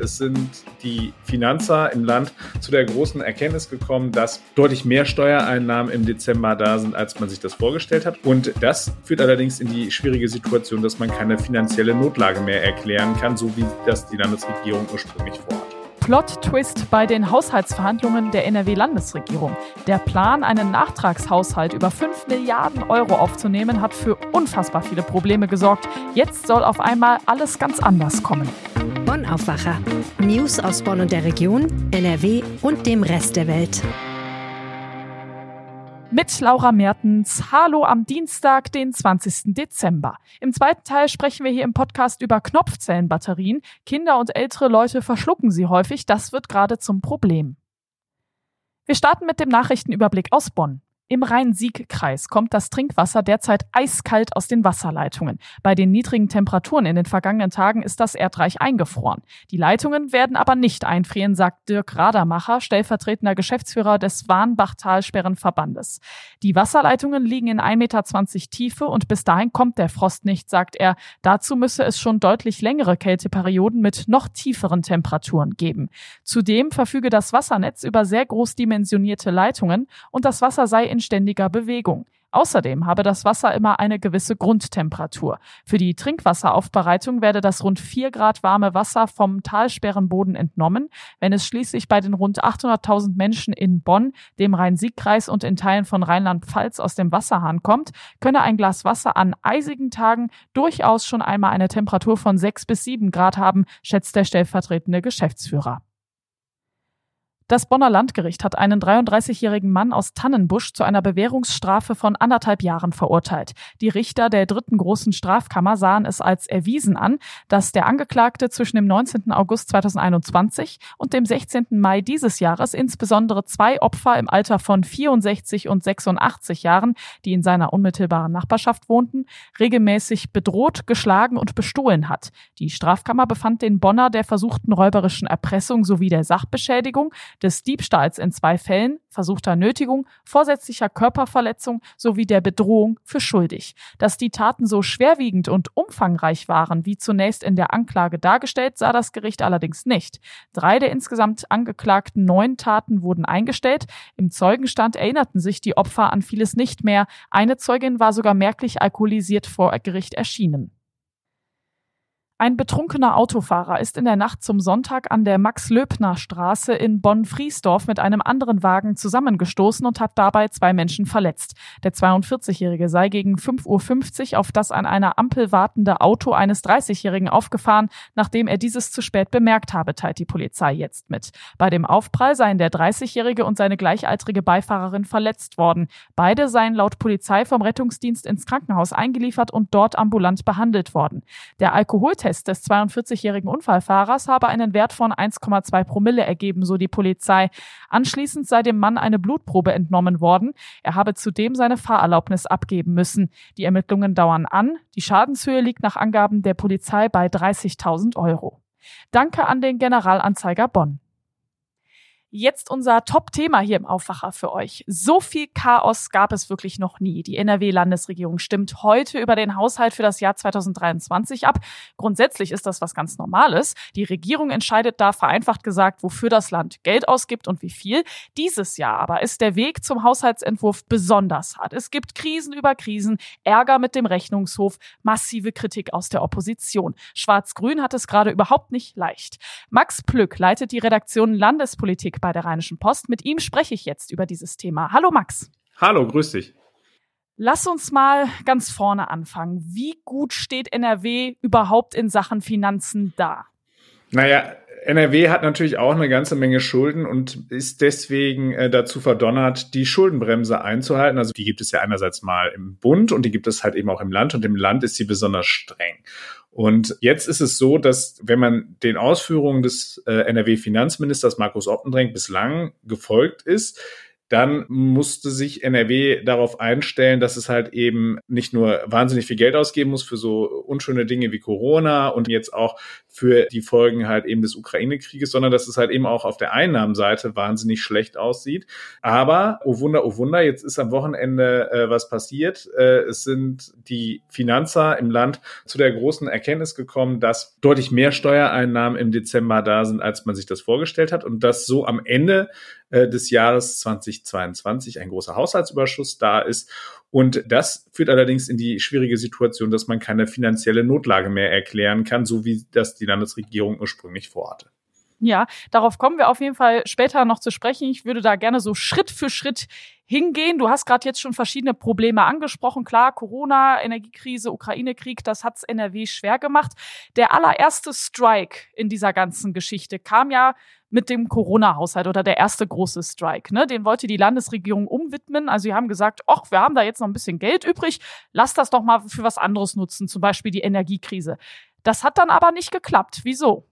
Es sind die Finanzer im Land zu der großen Erkenntnis gekommen, dass deutlich mehr Steuereinnahmen im Dezember da sind, als man sich das vorgestellt hat. Und das führt allerdings in die schwierige Situation, dass man keine finanzielle Notlage mehr erklären kann, so wie das die Landesregierung ursprünglich vorhat. Plot-Twist bei den Haushaltsverhandlungen der NRW-Landesregierung. Der Plan, einen Nachtragshaushalt über 5 Milliarden Euro aufzunehmen, hat für unfassbar viele Probleme gesorgt. Jetzt soll auf einmal alles ganz anders kommen. Bonn Aufwacher. News aus Bonn und der Region, NRW und dem Rest der Welt mit Laura Mertens. Hallo am Dienstag, den 20. Dezember. Im zweiten Teil sprechen wir hier im Podcast über Knopfzellenbatterien. Kinder und ältere Leute verschlucken sie häufig. Das wird gerade zum Problem. Wir starten mit dem Nachrichtenüberblick aus Bonn. Im Rhein-Sieg-Kreis kommt das Trinkwasser derzeit eiskalt aus den Wasserleitungen. Bei den niedrigen Temperaturen in den vergangenen Tagen ist das Erdreich eingefroren. Die Leitungen werden aber nicht einfrieren, sagt Dirk Radermacher, stellvertretender Geschäftsführer des Warnbach-Talsperrenverbandes. Die Wasserleitungen liegen in 1,20 Meter Tiefe und bis dahin kommt der Frost nicht, sagt er. Dazu müsse es schon deutlich längere Kälteperioden mit noch tieferen Temperaturen geben. Zudem verfüge das Wassernetz über sehr großdimensionierte Leitungen und das Wasser sei in ständiger Bewegung. Außerdem habe das Wasser immer eine gewisse Grundtemperatur. Für die Trinkwasseraufbereitung werde das rund vier Grad warme Wasser vom Talsperrenboden entnommen. Wenn es schließlich bei den rund 800.000 Menschen in Bonn, dem Rhein-Sieg-Kreis und in Teilen von Rheinland-Pfalz aus dem Wasserhahn kommt, könne ein Glas Wasser an eisigen Tagen durchaus schon einmal eine Temperatur von sechs bis sieben Grad haben, schätzt der stellvertretende Geschäftsführer. Das Bonner Landgericht hat einen 33-jährigen Mann aus Tannenbusch zu einer Bewährungsstrafe von anderthalb Jahren verurteilt. Die Richter der dritten großen Strafkammer sahen es als erwiesen an, dass der Angeklagte zwischen dem 19. August 2021 und dem 16. Mai dieses Jahres insbesondere zwei Opfer im Alter von 64 und 86 Jahren, die in seiner unmittelbaren Nachbarschaft wohnten, regelmäßig bedroht, geschlagen und bestohlen hat. Die Strafkammer befand den Bonner der versuchten räuberischen Erpressung sowie der Sachbeschädigung des Diebstahls in zwei Fällen, versuchter Nötigung, vorsätzlicher Körperverletzung sowie der Bedrohung für schuldig. Dass die Taten so schwerwiegend und umfangreich waren, wie zunächst in der Anklage dargestellt, sah das Gericht allerdings nicht. Drei der insgesamt angeklagten neun Taten wurden eingestellt. Im Zeugenstand erinnerten sich die Opfer an vieles nicht mehr. Eine Zeugin war sogar merklich alkoholisiert vor Gericht erschienen. Ein betrunkener Autofahrer ist in der Nacht zum Sonntag an der Max-Löbner-Straße in Bonn-Friesdorf mit einem anderen Wagen zusammengestoßen und hat dabei zwei Menschen verletzt. Der 42-Jährige sei gegen 5.50 Uhr auf das an einer Ampel wartende Auto eines 30-Jährigen aufgefahren, nachdem er dieses zu spät bemerkt habe, teilt die Polizei jetzt mit. Bei dem Aufprall seien der 30-Jährige und seine gleichaltrige Beifahrerin verletzt worden. Beide seien laut Polizei vom Rettungsdienst ins Krankenhaus eingeliefert und dort ambulant behandelt worden. Der Alkohol Alkoholtest des 42-jährigen Unfallfahrers habe einen Wert von 1,2 Promille ergeben, so die Polizei. Anschließend sei dem Mann eine Blutprobe entnommen worden. Er habe zudem seine Fahrerlaubnis abgeben müssen. Die Ermittlungen dauern an. Die Schadenshöhe liegt nach Angaben der Polizei bei 30.000 Euro. Danke an den Generalanzeiger Bonn. Jetzt unser Top-Thema hier im Aufwacher für euch. So viel Chaos gab es wirklich noch nie. Die NRW-Landesregierung stimmt heute über den Haushalt für das Jahr 2023 ab. Grundsätzlich ist das was ganz Normales. Die Regierung entscheidet da vereinfacht gesagt, wofür das Land Geld ausgibt und wie viel. Dieses Jahr aber ist der Weg zum Haushaltsentwurf besonders hart. Es gibt Krisen über Krisen, Ärger mit dem Rechnungshof, massive Kritik aus der Opposition. Schwarz-Grün hat es gerade überhaupt nicht leicht. Max Plück leitet die Redaktion Landespolitik bei der Rheinischen Post. Mit ihm spreche ich jetzt über dieses Thema. Hallo Max. Hallo, grüß dich. Lass uns mal ganz vorne anfangen. Wie gut steht NRW überhaupt in Sachen Finanzen da? Naja, NRW hat natürlich auch eine ganze Menge Schulden und ist deswegen äh, dazu verdonnert, die Schuldenbremse einzuhalten. Also die gibt es ja einerseits mal im Bund und die gibt es halt eben auch im Land und im Land ist sie besonders streng. Und jetzt ist es so, dass wenn man den Ausführungen des äh, NRW-Finanzministers Markus Oppendrenk bislang gefolgt ist, dann musste sich NRW darauf einstellen, dass es halt eben nicht nur wahnsinnig viel Geld ausgeben muss für so unschöne Dinge wie Corona und jetzt auch für die Folgen halt eben des Ukraine-Krieges, sondern dass es halt eben auch auf der Einnahmenseite wahnsinnig schlecht aussieht. Aber, oh Wunder, oh Wunder, jetzt ist am Wochenende äh, was passiert. Äh, es sind die Finanzer im Land zu der großen Erkenntnis gekommen, dass deutlich mehr Steuereinnahmen im Dezember da sind, als man sich das vorgestellt hat und dass so am Ende äh, des Jahres 2022 ein großer Haushaltsüberschuss da ist. Und das führt allerdings in die schwierige Situation, dass man keine finanzielle Notlage mehr erklären kann, so wie das die Landesregierung ursprünglich vorhatte. Ja, darauf kommen wir auf jeden Fall später noch zu sprechen. Ich würde da gerne so Schritt für Schritt hingehen. Du hast gerade jetzt schon verschiedene Probleme angesprochen. Klar, Corona, Energiekrise, Ukraine-Krieg, das hat's NRW schwer gemacht. Der allererste Strike in dieser ganzen Geschichte kam ja mit dem Corona-Haushalt oder der erste große Strike. Ne? Den wollte die Landesregierung umwidmen. Also sie haben gesagt, ach, wir haben da jetzt noch ein bisschen Geld übrig, lass das doch mal für was anderes nutzen, zum Beispiel die Energiekrise. Das hat dann aber nicht geklappt. Wieso?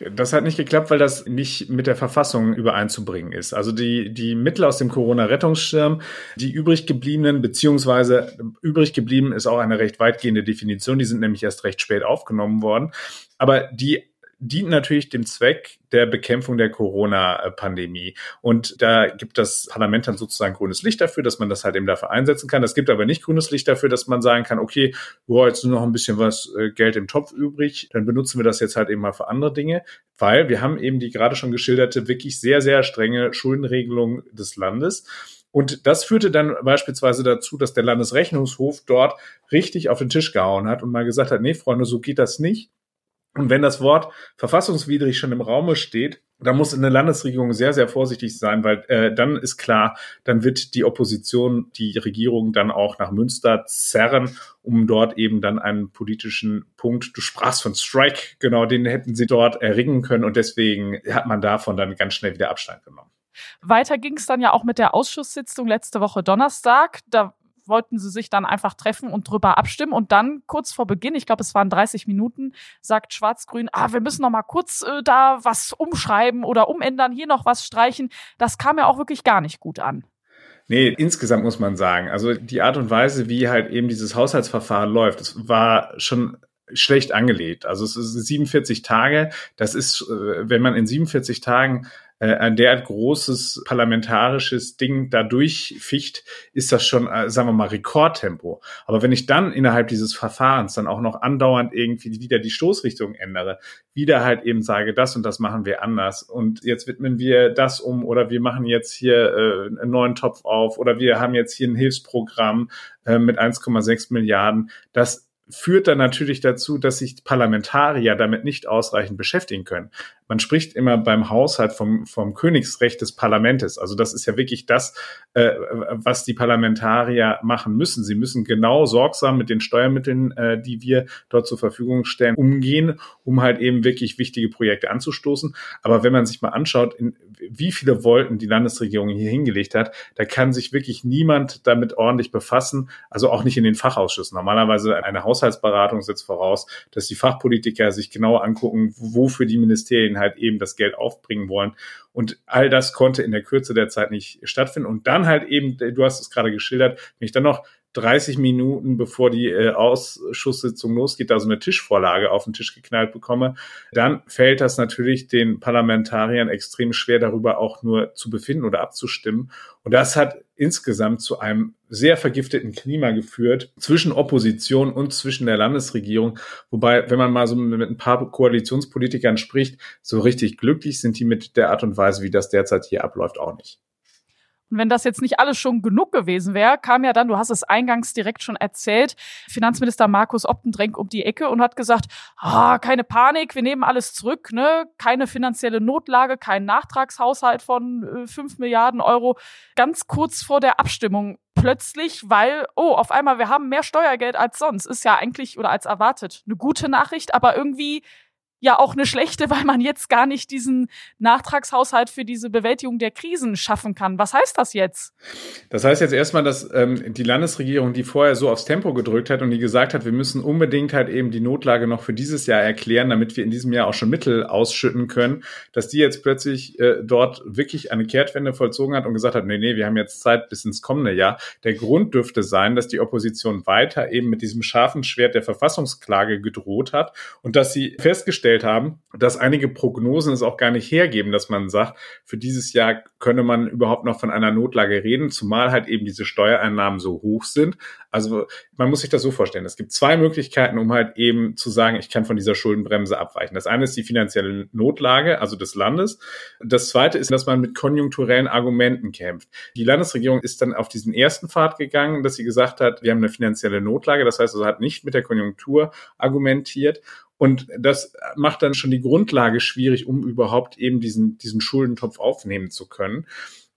Das hat nicht geklappt, weil das nicht mit der Verfassung übereinzubringen ist. Also die, die Mittel aus dem Corona-Rettungsschirm, die übrig gebliebenen, beziehungsweise übrig geblieben ist auch eine recht weitgehende Definition, die sind nämlich erst recht spät aufgenommen worden. Aber die dient natürlich dem Zweck der Bekämpfung der Corona-Pandemie. Und da gibt das Parlament dann sozusagen grünes Licht dafür, dass man das halt eben dafür einsetzen kann. Es gibt aber nicht grünes Licht dafür, dass man sagen kann, okay, boah, jetzt nur noch ein bisschen was äh, Geld im Topf übrig, dann benutzen wir das jetzt halt eben mal für andere Dinge, weil wir haben eben die gerade schon geschilderte wirklich sehr, sehr strenge Schuldenregelung des Landes. Und das führte dann beispielsweise dazu, dass der Landesrechnungshof dort richtig auf den Tisch gehauen hat und mal gesagt hat, nee, Freunde, so geht das nicht. Und wenn das Wort verfassungswidrig schon im Raume steht, dann muss eine Landesregierung sehr, sehr vorsichtig sein, weil äh, dann ist klar, dann wird die Opposition die Regierung dann auch nach Münster zerren, um dort eben dann einen politischen Punkt, du sprachst von Strike, genau, den hätten sie dort erringen können und deswegen hat man davon dann ganz schnell wieder Abstand genommen. Weiter ging es dann ja auch mit der Ausschusssitzung letzte Woche Donnerstag. Da wollten sie sich dann einfach treffen und drüber abstimmen. Und dann kurz vor Beginn, ich glaube, es waren 30 Minuten, sagt Schwarz-Grün, ah, wir müssen noch mal kurz äh, da was umschreiben oder umändern, hier noch was streichen. Das kam ja auch wirklich gar nicht gut an. Nee, insgesamt muss man sagen, also die Art und Weise, wie halt eben dieses Haushaltsverfahren läuft, das war schon schlecht angelegt. Also es ist 47 Tage. Das ist, äh, wenn man in 47 Tagen äh, ein derart großes parlamentarisches Ding da durchficht, ist das schon, äh, sagen wir mal, Rekordtempo. Aber wenn ich dann innerhalb dieses Verfahrens dann auch noch andauernd irgendwie wieder die Stoßrichtung ändere, wieder halt eben sage, das und das machen wir anders und jetzt widmen wir das um oder wir machen jetzt hier äh, einen neuen Topf auf oder wir haben jetzt hier ein Hilfsprogramm äh, mit 1,6 Milliarden, das führt dann natürlich dazu, dass sich Parlamentarier damit nicht ausreichend beschäftigen können. Man spricht immer beim Haushalt vom, vom Königsrecht des Parlamentes. Also das ist ja wirklich das, äh, was die Parlamentarier machen müssen. Sie müssen genau sorgsam mit den Steuermitteln, äh, die wir dort zur Verfügung stellen, umgehen, um halt eben wirklich wichtige Projekte anzustoßen. Aber wenn man sich mal anschaut, in, wie viele Wolken die Landesregierung hier hingelegt hat, da kann sich wirklich niemand damit ordentlich befassen. Also auch nicht in den Fachausschüssen. Normalerweise eine Haushaltsberatung setzt voraus, dass die Fachpolitiker sich genau angucken, wofür die Ministerien denen halt eben das Geld aufbringen wollen. Und all das konnte in der Kürze der Zeit nicht stattfinden. Und dann halt eben, du hast es gerade geschildert, wenn ich dann noch 30 Minuten bevor die äh, Ausschusssitzung losgeht, da so eine Tischvorlage auf den Tisch geknallt bekomme, dann fällt das natürlich den Parlamentariern extrem schwer, darüber auch nur zu befinden oder abzustimmen. Und das hat insgesamt zu einem sehr vergifteten Klima geführt zwischen Opposition und zwischen der Landesregierung. Wobei, wenn man mal so mit ein paar Koalitionspolitikern spricht, so richtig glücklich sind die mit der Art und Weise, wie das derzeit hier abläuft, auch nicht. Und wenn das jetzt nicht alles schon genug gewesen wäre, kam ja dann, du hast es eingangs direkt schon erzählt, Finanzminister Markus Optendrenk um die Ecke und hat gesagt, ah, keine Panik, wir nehmen alles zurück, ne? keine finanzielle Notlage, kein Nachtragshaushalt von äh, 5 Milliarden Euro. Ganz kurz vor der Abstimmung plötzlich, weil, oh, auf einmal, wir haben mehr Steuergeld als sonst. Ist ja eigentlich oder als erwartet eine gute Nachricht, aber irgendwie ja auch eine schlechte, weil man jetzt gar nicht diesen Nachtragshaushalt für diese Bewältigung der Krisen schaffen kann. Was heißt das jetzt? Das heißt jetzt erstmal, dass ähm, die Landesregierung, die vorher so aufs Tempo gedrückt hat und die gesagt hat, wir müssen unbedingt halt eben die Notlage noch für dieses Jahr erklären, damit wir in diesem Jahr auch schon Mittel ausschütten können, dass die jetzt plötzlich äh, dort wirklich eine Kehrtwende vollzogen hat und gesagt hat, nee, nee, wir haben jetzt Zeit bis ins kommende Jahr. Der Grund dürfte sein, dass die Opposition weiter eben mit diesem scharfen Schwert der Verfassungsklage gedroht hat und dass sie festgestellt festgestellt haben, dass einige Prognosen es auch gar nicht hergeben, dass man sagt, für dieses Jahr könne man überhaupt noch von einer Notlage reden, zumal halt eben diese Steuereinnahmen so hoch sind. Also man muss sich das so vorstellen. Es gibt zwei Möglichkeiten, um halt eben zu sagen, ich kann von dieser Schuldenbremse abweichen. Das eine ist die finanzielle Notlage, also des Landes. Das zweite ist, dass man mit konjunkturellen Argumenten kämpft. Die Landesregierung ist dann auf diesen ersten Pfad gegangen, dass sie gesagt hat, wir haben eine finanzielle Notlage. Das heißt, also hat nicht mit der Konjunktur argumentiert und das macht dann schon die Grundlage schwierig, um überhaupt eben diesen, diesen Schuldentopf aufnehmen zu können.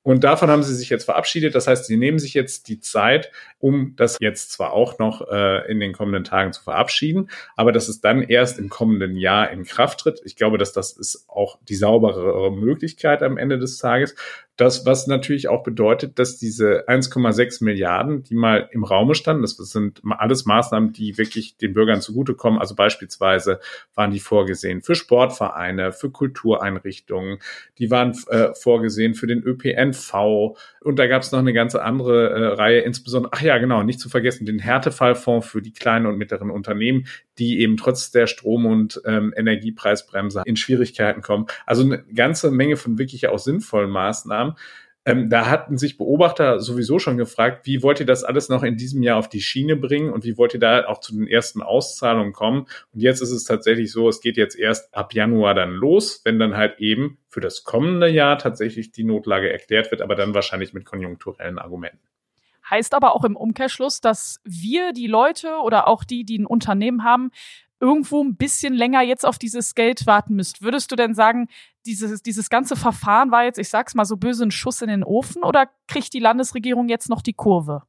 Und davon haben sie sich jetzt verabschiedet. Das heißt, sie nehmen sich jetzt die Zeit, um das jetzt zwar auch noch äh, in den kommenden Tagen zu verabschieden, aber dass es dann erst im kommenden Jahr in Kraft tritt. Ich glaube, dass das ist auch die sauberere Möglichkeit am Ende des Tages. Das, was natürlich auch bedeutet, dass diese 1,6 Milliarden, die mal im Raume standen, das sind alles Maßnahmen, die wirklich den Bürgern zugutekommen. Also beispielsweise waren die vorgesehen für Sportvereine, für Kultureinrichtungen, die waren äh, vorgesehen für den ÖPNV. Und da gab es noch eine ganze andere äh, Reihe, insbesondere, ach ja, genau, nicht zu vergessen, den Härtefallfonds für die kleinen und mittleren Unternehmen, die eben trotz der Strom- und ähm, Energiepreisbremse in Schwierigkeiten kommen. Also eine ganze Menge von wirklich auch sinnvollen Maßnahmen haben. Ähm, da hatten sich Beobachter sowieso schon gefragt, wie wollt ihr das alles noch in diesem Jahr auf die Schiene bringen und wie wollt ihr da auch zu den ersten Auszahlungen kommen? Und jetzt ist es tatsächlich so, es geht jetzt erst ab Januar dann los, wenn dann halt eben für das kommende Jahr tatsächlich die Notlage erklärt wird, aber dann wahrscheinlich mit konjunkturellen Argumenten. Heißt aber auch im Umkehrschluss, dass wir, die Leute oder auch die, die ein Unternehmen haben, irgendwo ein bisschen länger jetzt auf dieses Geld warten müsst. Würdest du denn sagen, dieses, dieses ganze Verfahren war jetzt, ich sag's mal so böse, ein Schuss in den Ofen oder kriegt die Landesregierung jetzt noch die Kurve?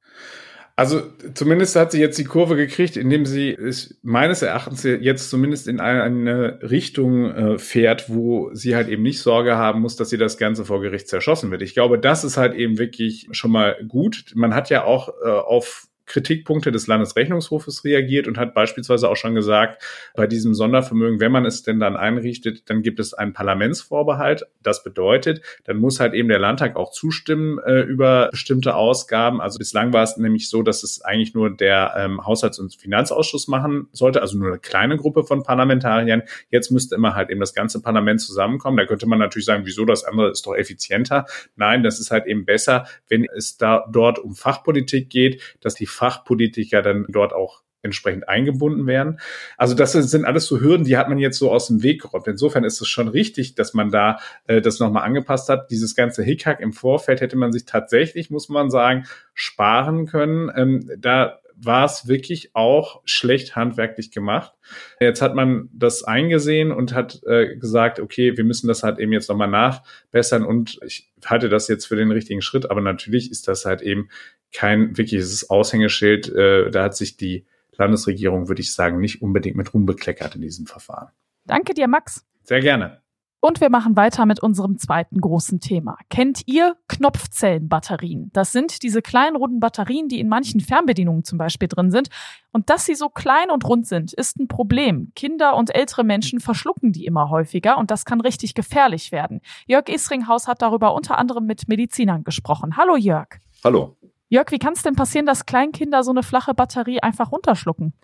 Also zumindest hat sie jetzt die Kurve gekriegt, indem sie es meines Erachtens jetzt zumindest in eine Richtung äh, fährt, wo sie halt eben nicht Sorge haben muss, dass sie das Ganze vor Gericht zerschossen wird. Ich glaube, das ist halt eben wirklich schon mal gut. Man hat ja auch äh, auf Kritikpunkte des Landesrechnungshofes reagiert und hat beispielsweise auch schon gesagt, bei diesem Sondervermögen, wenn man es denn dann einrichtet, dann gibt es einen Parlamentsvorbehalt. Das bedeutet, dann muss halt eben der Landtag auch zustimmen äh, über bestimmte Ausgaben. Also bislang war es nämlich so, dass es eigentlich nur der ähm, Haushalts- und Finanzausschuss machen sollte, also nur eine kleine Gruppe von Parlamentariern. Jetzt müsste immer halt eben das ganze Parlament zusammenkommen. Da könnte man natürlich sagen, wieso das andere ist doch effizienter. Nein, das ist halt eben besser, wenn es da dort um Fachpolitik geht, dass die Fachpolitiker dann dort auch entsprechend eingebunden werden. Also das sind alles so Hürden, die hat man jetzt so aus dem Weg geräumt. Insofern ist es schon richtig, dass man da äh, das nochmal angepasst hat. Dieses ganze Hickhack im Vorfeld hätte man sich tatsächlich, muss man sagen, sparen können. Ähm, da war es wirklich auch schlecht handwerklich gemacht. Jetzt hat man das eingesehen und hat äh, gesagt, okay, wir müssen das halt eben jetzt nochmal nachbessern und ich halte das jetzt für den richtigen Schritt, aber natürlich ist das halt eben kein wirkliches Aushängeschild. Äh, da hat sich die Landesregierung, würde ich sagen, nicht unbedingt mit rumbekleckert in diesem Verfahren. Danke dir, Max. Sehr gerne. Und wir machen weiter mit unserem zweiten großen Thema. Kennt ihr Knopfzellenbatterien? Das sind diese kleinen runden Batterien, die in manchen Fernbedienungen zum Beispiel drin sind. Und dass sie so klein und rund sind, ist ein Problem. Kinder und ältere Menschen verschlucken die immer häufiger und das kann richtig gefährlich werden. Jörg Isringhaus hat darüber unter anderem mit Medizinern gesprochen. Hallo Jörg. Hallo. Jörg, wie kann es denn passieren, dass Kleinkinder so eine flache Batterie einfach runterschlucken?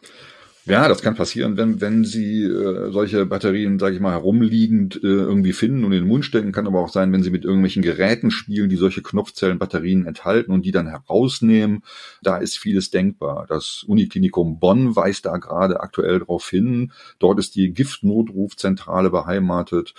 Ja, das kann passieren, wenn, wenn sie äh, solche Batterien, sage ich mal, herumliegend äh, irgendwie finden und in den Mund stecken. Kann aber auch sein, wenn sie mit irgendwelchen Geräten spielen, die solche Knopfzellenbatterien enthalten und die dann herausnehmen. Da ist vieles denkbar. Das Uniklinikum Bonn weist da gerade aktuell darauf hin. Dort ist die Giftnotrufzentrale beheimatet.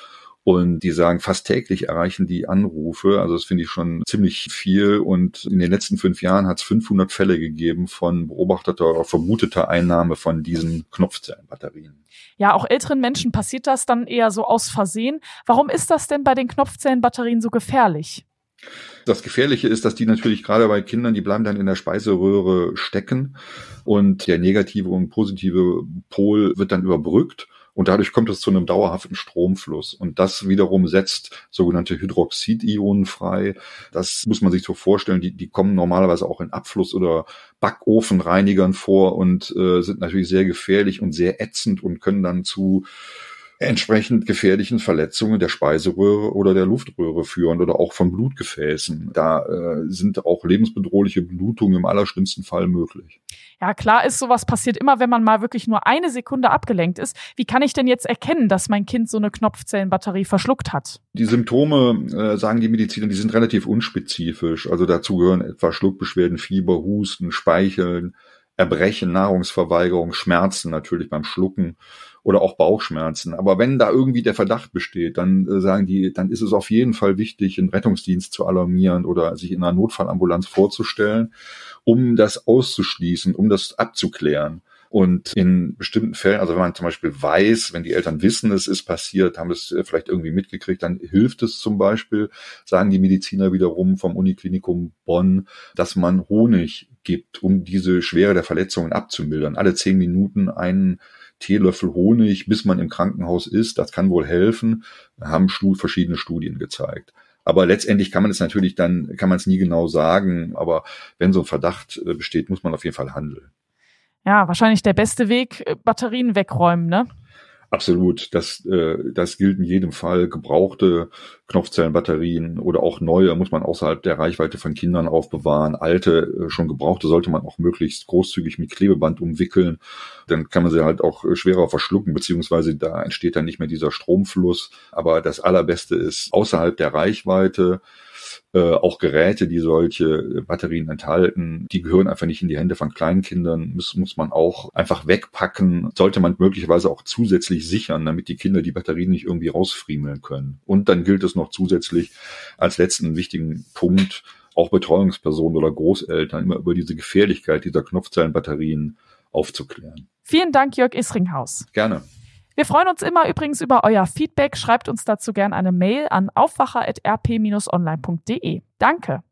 Und die sagen, fast täglich erreichen die Anrufe. Also das finde ich schon ziemlich viel. Und in den letzten fünf Jahren hat es 500 Fälle gegeben von beobachteter oder vermuteter Einnahme von diesen Knopfzellenbatterien. Ja, auch älteren Menschen passiert das dann eher so aus Versehen. Warum ist das denn bei den Knopfzellenbatterien so gefährlich? Das Gefährliche ist, dass die natürlich gerade bei Kindern, die bleiben dann in der Speiseröhre stecken und der negative und positive Pol wird dann überbrückt Und dadurch kommt es zu einem dauerhaften Stromfluss. Und das wiederum setzt sogenannte Hydroxidionen frei. Das muss man sich so vorstellen. Die, die kommen normalerweise auch in Abfluss- oder Backofenreinigern vor und äh, sind natürlich sehr gefährlich und sehr ätzend und können dann zu entsprechend gefährlichen Verletzungen der Speiseröhre oder der Luftröhre führen oder auch von Blutgefäßen. Da äh, sind auch lebensbedrohliche Blutungen im allerschlimmsten Fall möglich. Ja, klar ist, sowas passiert immer, wenn man mal wirklich nur eine Sekunde abgelenkt ist. Wie kann ich denn jetzt erkennen, dass mein Kind so eine Knopfzellenbatterie verschluckt hat? Die Symptome, äh, sagen die Mediziner, die sind relativ unspezifisch. Also dazu gehören etwa Schluckbeschwerden, Fieber, Husten, Speicheln, Erbrechen, Nahrungsverweigerung, Schmerzen natürlich beim Schlucken oder auch Bauchschmerzen. Aber wenn da irgendwie der Verdacht besteht, dann äh, sagen die, dann ist es auf jeden Fall wichtig, einen Rettungsdienst zu alarmieren oder sich in einer Notfallambulanz vorzustellen, um das auszuschließen, um das abzuklären. Und in bestimmten Fällen, also wenn man zum Beispiel weiß, wenn die Eltern wissen, es ist passiert, haben es äh, vielleicht irgendwie mitgekriegt, dann hilft es zum Beispiel, sagen die Mediziner wiederum vom Uniklinikum Bonn, dass man Honig gibt, um diese Schwere der Verletzungen abzumildern. Alle zehn Minuten einen Teelöffel Honig, bis man im Krankenhaus ist, das kann wohl helfen, haben verschiedene Studien gezeigt. Aber letztendlich kann man es natürlich dann, kann man es nie genau sagen. Aber wenn so ein Verdacht äh, besteht, muss man auf jeden Fall handeln ja, wahrscheinlich der beste Weg, äh, Batterien wegräumen, ne? Absolut. Das, äh, das gilt in jedem Fall. Gebrauchte Knopfzellenbatterien oder auch neue muss man außerhalb der Reichweite von Kindern aufbewahren. Alte, äh, schon gebrauchte sollte man auch möglichst großzügig mit Klebeband umwickeln. Dann kann man sie halt auch äh, schwerer verschlucken, beziehungsweise da entsteht dann nicht mehr dieser Stromfluss. Aber das Allerbeste ist außerhalb der Reichweite äh, auch Geräte, die solche Batterien enthalten, die gehören einfach nicht in die Hände von Kleinkindern, muss, muss man auch einfach wegpacken, sollte man möglicherweise auch zusätzlich sichern, damit die Kinder die Batterien nicht irgendwie rausfriemeln können. Und dann gilt es noch zusätzlich als letzten wichtigen Punkt, auch Betreuungspersonen oder Großeltern immer über diese Gefährlichkeit dieser Knopfzellenbatterien aufzuklären. Vielen Dank, Jörg Isringhaus. Gerne. Wir freuen uns immer übrigens über euer Feedback. Schreibt uns dazu gerne eine Mail an aufwacher.rp-online.de. Danke.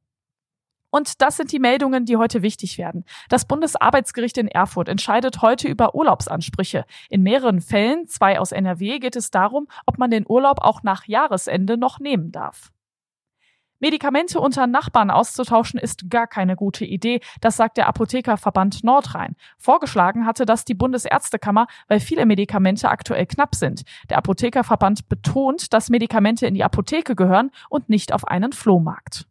Und das sind die Meldungen, die heute wichtig werden. Das Bundesarbeitsgericht in Erfurt entscheidet heute über Urlaubsansprüche. In mehreren Fällen, zwei aus NRW, geht es darum, ob man den Urlaub auch nach Jahresende noch nehmen darf. Medikamente unter Nachbarn auszutauschen ist gar keine gute Idee, das sagt der Apothekerverband Nordrhein. Vorgeschlagen hatte das die Bundesärztekammer, weil viele Medikamente aktuell knapp sind. Der Apothekerverband betont, dass Medikamente in die Apotheke gehören und nicht auf einen Flohmarkt.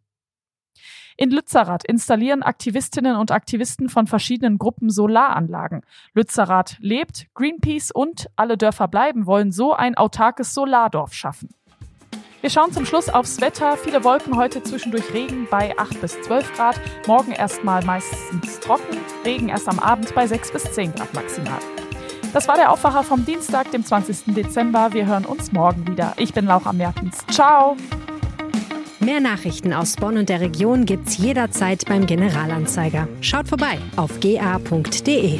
In Lützerath installieren Aktivistinnen und Aktivisten von verschiedenen Gruppen Solaranlagen. Lützerath lebt, Greenpeace und Alle Dörfer bleiben wollen so ein autarkes Solardorf schaffen. Wir schauen zum Schluss aufs Wetter. Viele Wolken heute zwischendurch Regen bei 8 bis 12 Grad. Morgen erstmal meistens trocken. Regen erst am Abend bei 6 bis 10 Grad maximal. Das war der Aufwacher vom Dienstag, dem 20. Dezember. Wir hören uns morgen wieder. Ich bin Laura Mertens. Ciao! Mehr Nachrichten aus Bonn und der Region gibt's jederzeit beim Generalanzeiger. Schaut vorbei auf ga.de.